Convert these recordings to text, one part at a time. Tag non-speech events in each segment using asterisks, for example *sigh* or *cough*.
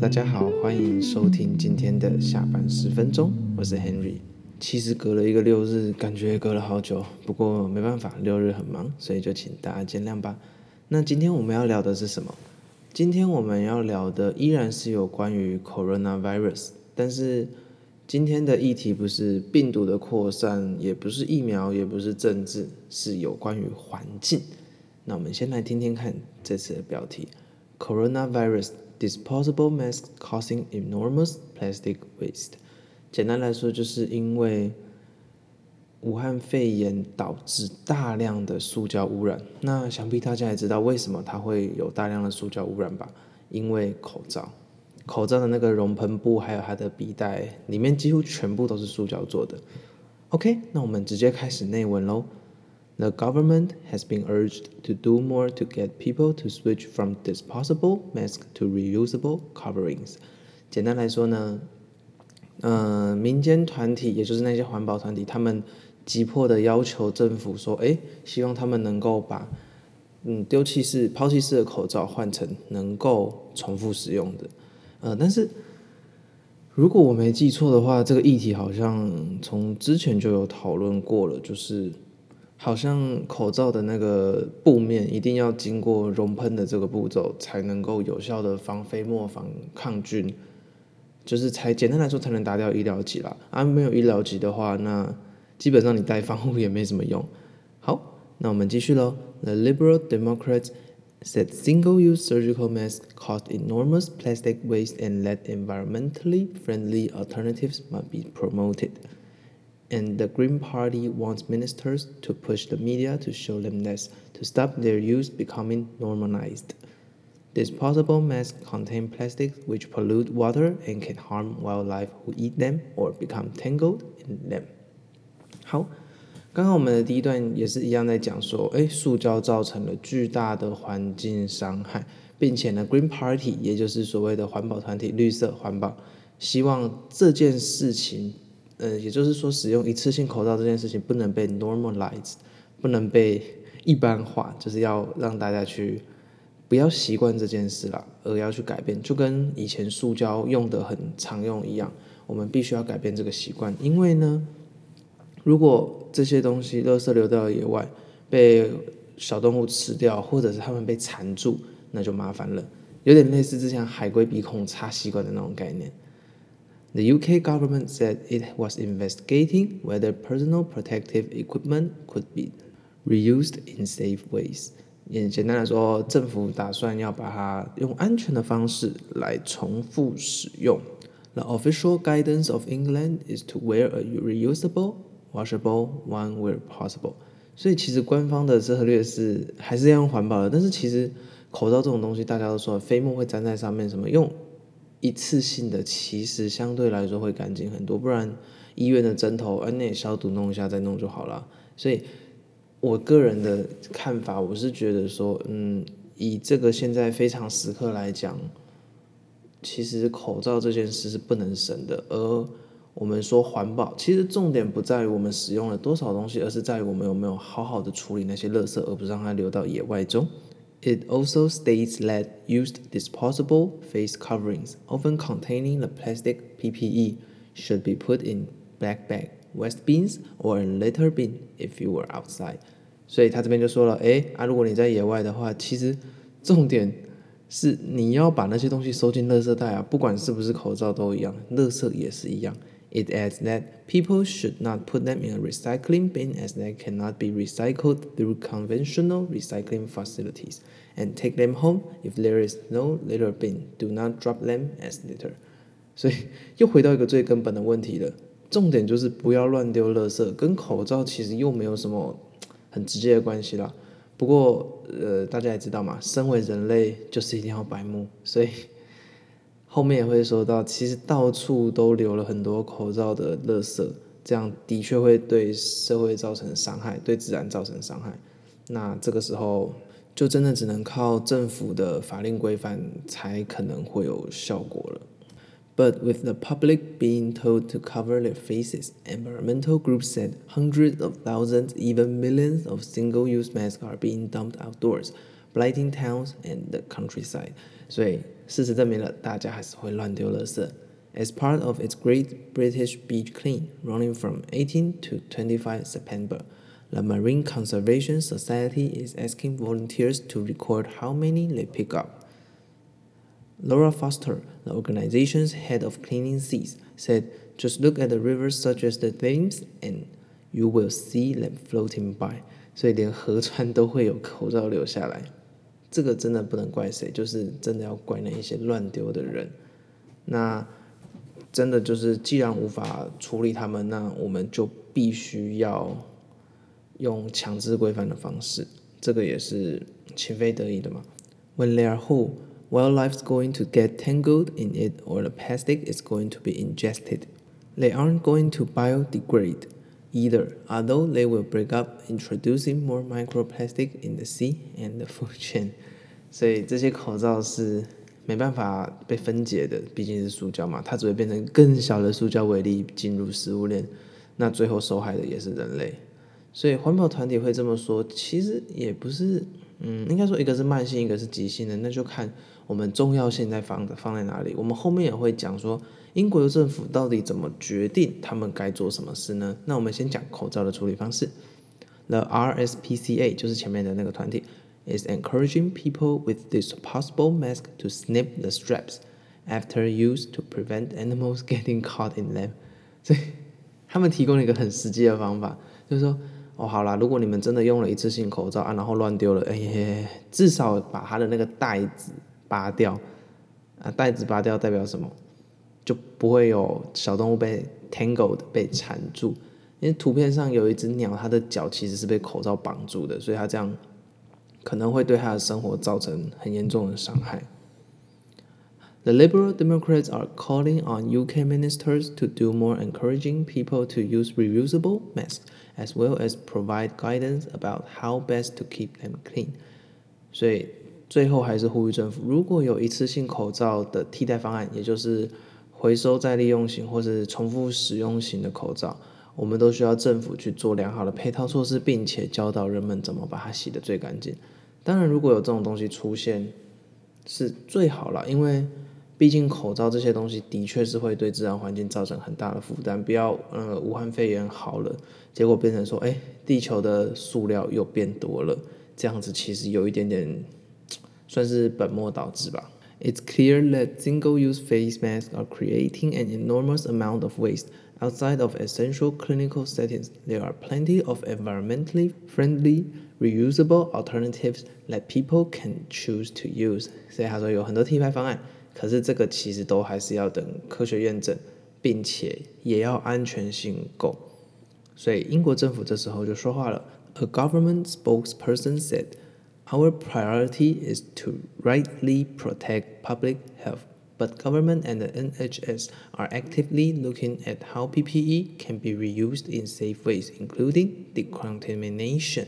大家好，欢迎收听今天的下班十分钟，我是 Henry。其实隔了一个六日，感觉隔了好久，不过没办法，六日很忙，所以就请大家见谅吧。那今天我们要聊的是什么？今天我们要聊的依然是有关于 Coronavirus，但是今天的议题不是病毒的扩散，也不是疫苗，也不是政治，是有关于环境。那我们先来听听看这次的标题：Coronavirus。Disposable masks causing enormous plastic waste。简单来说，就是因为武汉肺炎导致大量的塑胶污染。那想必大家也知道为什么它会有大量的塑胶污染吧？因为口罩，口罩的那个熔喷布还有它的笔袋里面几乎全部都是塑胶做的。OK，那我们直接开始内文喽。The government has been urged to do more to get people to switch from disposable masks to reusable coverings。简单来说呢，呃，民间团体也就是那些环保团体，他们急迫的要求政府说，哎，希望他们能够把嗯丢弃式、抛弃式的口罩换成能够重复使用的。呃，但是如果我没记错的话，这个议题好像从之前就有讨论过了，就是。好像口罩的那个布面一定要经过熔喷的这个步骤，才能够有效的防飞沫、防抗菌，就是才简单来说才能达到医疗级啦。啊，没有医疗级的话，那基本上你戴防护也没什么用。好，那我们继续喽。The Liberal Democrats said single-use surgical masks caused enormous plastic waste and that environmentally friendly alternatives must be promoted. And the Green Party wants ministers to push the media to show them this, to stop their use becoming normalized. Disposable masks contain plastics which pollute water and can harm wildlife who eat them or become tangled in them. 好，刚刚我们的第一段也是一样在讲说，诶，塑胶造成了巨大的环境伤害，并且呢，Green Party 也就是所谓的环保团体，绿色环保，希望这件事情。 呃，也就是说，使用一次性口罩这件事情不能被 normalized，不能被一般化，就是要让大家去不要习惯这件事啦，而要去改变，就跟以前塑胶用的很常用一样，我们必须要改变这个习惯。因为呢，如果这些东西垃圾流到野外，被小动物吃掉，或者是它们被缠住，那就麻烦了，有点类似之前海龟鼻孔插吸管的那种概念。The UK government said it was investigating whether personal protective equipment could be reused in safe ways. 也简单来说，政府打算要把它用安全的方式来重复使用。The official guidance of England is to wear a reusable, washable one where possible. 所以其实官方的策略是还是要用环保的，但是其实口罩这种东西，大家都说飞沫会粘在上面，什么用？ 一次性的其实相对来说会干净很多，不然医院的针头，哎，那消毒弄一下再弄就好了。所以，我个人的看法，我是觉得说，嗯，以这个现在非常时刻来讲，其实口罩这件事是不能省的。而我们说环保，其实重点不在于我们使用了多少东西，而是在于我们有没有好好的处理那些垃圾，而不是让它流到野外中。It also states that used disposable face coverings, often containing the plastic PPE, should be put in black bag, waste bins, or a litter bin if you were outside. 所以他这边就说了，诶，啊，如果你在野外的话，其实重点是你要把那些东西收进垃圾袋啊，不管是不是口罩都一样，垃圾也是一样。 It adds that people should not put them in a recycling bin as they cannot be recycled through conventional recycling facilities, and take them home if there is no litter bin. Do not drop them as litter. *laughs* 所以又回到一个最根本的问题了，重点就是不要乱丢垃圾，跟口罩其实又没有什么很直接的关系啦。不过呃，大家也知道嘛，身为人类就是一定要白目，所以。 后面也会说到，其实到处都留了很多口罩的垃圾，这样的确会对社会造成伤害，对自然造成伤害。那这个时候就真的只能靠政府的法令规范才可能会有效果了。But with the public being told to cover their faces, environmental groups said hundreds of thousands, even millions of single-use masks are being dumped outdoors. blighting towns and the countryside。所以事实证明了，大家还是会乱丢垃圾。As part of its Great British Beach Clean, running from 18 to 25 September, the Marine Conservation Society is asking volunteers to record how many they pick up. Laura Foster, the organization's head of cleaning seas, said, "Just look at the rivers such as the Thames, and you will see them floating by." 所以连河川都会有口罩留下来， 这个真的不能怪谁，就是真的要怪那一些乱丢的人。那真的就是，既然无法处理他们，那我们就必须要用强制规范的方式。这个也是情非得已的嘛。When they are whole, wildlife's going to get tangled in it, or the plastic is going to be ingested. They aren't going to biodegrade. Either, although they will break up, introducing more microplastic in the sea and the food chain。所以这些口罩是没办法被分解的，毕竟是塑胶嘛，它只会变成更小的塑胶微粒进入食物链，那最后受害的也是人类。所以环保团体会这么说，其实也不是，嗯，应该说一个是慢性，一个是急性的，那就看我们重要性在放的放在哪里。我们后面也会讲说。英国的政府到底怎么决定他们该做什么事呢？那我们先讲口罩的处理方式。The RSPCA 就是前面的那个团体，is encouraging people with disposable mask to snip the straps after use to prevent animals getting caught in them。所以他们提供了一个很实际的方法，就是说，哦，好啦，如果你们真的用了一次性口罩啊，然后乱丢了，哎呀，至少把它的那个袋子拔掉啊，袋子拔掉代表什么？就不会有小动物被 tangled 被缠住，因为图片上有一只鸟，它的脚其实是被口罩绑住的，所以它这样可能会对它的生活造成很严重的伤害。The Liberal Democrats are calling on UK ministers to do more encouraging people to use reusable masks, as well as provide guidance about how best to keep them clean。所以最后还是呼吁政府，如果有一次性口罩的替代方案，也就是回收再利用型或是重复使用型的口罩，我们都需要政府去做良好的配套措施，并且教导人们怎么把它洗得最干净。当然，如果有这种东西出现，是最好了，因为毕竟口罩这些东西的确是会对自然环境造成很大的负担。不要，呃，武汉肺炎好了，结果变成说，哎，地球的塑料又变多了，这样子其实有一点点算是本末倒置吧。It's clear that single-use face masks are creating an enormous amount of waste. Outside of essential clinical settings, there are plenty of environmentally friendly, reusable alternatives that people can choose to use. 所以他说有很多替代方案，可是这个其实都还是要等科学验证，并且也要安全性够。所以英国政府这时候就说话了。A government spokesperson said. Our priority is to rightly protect public health, but government and the NHS are actively looking at how PPE can be reused in safe ways, including decontamination.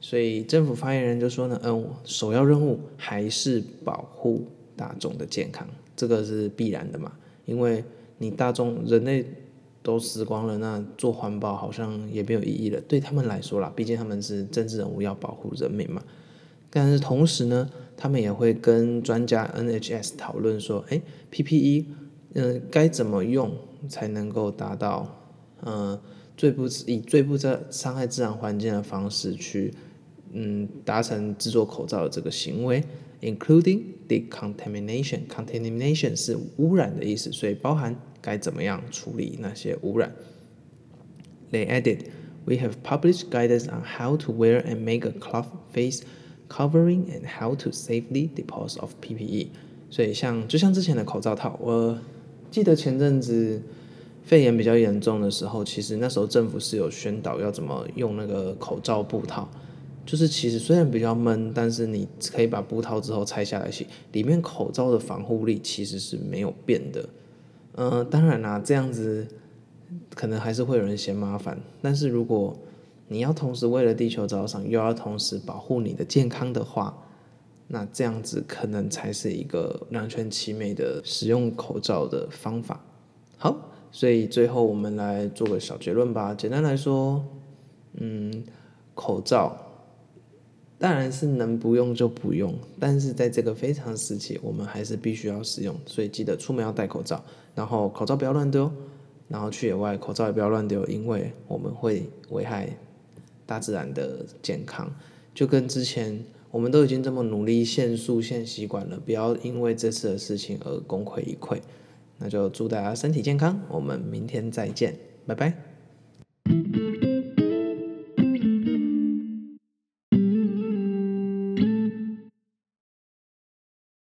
所以政府发言人就说呢，嗯，首要任务还是保护 大众的健康，这个是必然的嘛，因为你大众人类都死光了，那做环保好像也没有意义了。对他们来说啦，毕竟他们是政治人物，要保护人民嘛。但是同时呢，他们也会跟专家 NHS 讨论说，哎，PPE，嗯、该怎么用才能够达到，呃，最不以最不在伤害自然环境的方式去，嗯，达成制作口罩的这个行为，including decontamination。contamination 是污染的意思，所以包含该怎么样处理那些污染。They added, "We have published guidance on how to wear and make a cloth face." Covering and how to safely dispose of PPE，所以像就像之前的口罩套，我记得前阵子肺炎比较严重的时候，其实那时候政府是有宣导要怎么用那个口罩布套，就是其实虽然比较闷，但是你可以把布套之后拆下来洗，里面口罩的防护力其实是没有变的。嗯、呃，当然啦，这样子可能还是会有人嫌麻烦，但是如果你要同时为了地球着想，又要同时保护你的健康的话，那这样子可能才是一个两全其美的使用口罩的方法。好，所以最后我们来做个小结论吧。简单来说，嗯，口罩当然是能不用就不用，但是在这个非常时期，我们还是必须要使用，所以记得出门要戴口罩，然后口罩不要乱丢，然后去野外口罩也不要乱丢，因为我们会危害大自然的健康。就跟之前我们都已经这么努力限速限习惯了，不要因为这次的事情而功亏一篑。那就祝大家身体健康，我们明天再见，拜拜。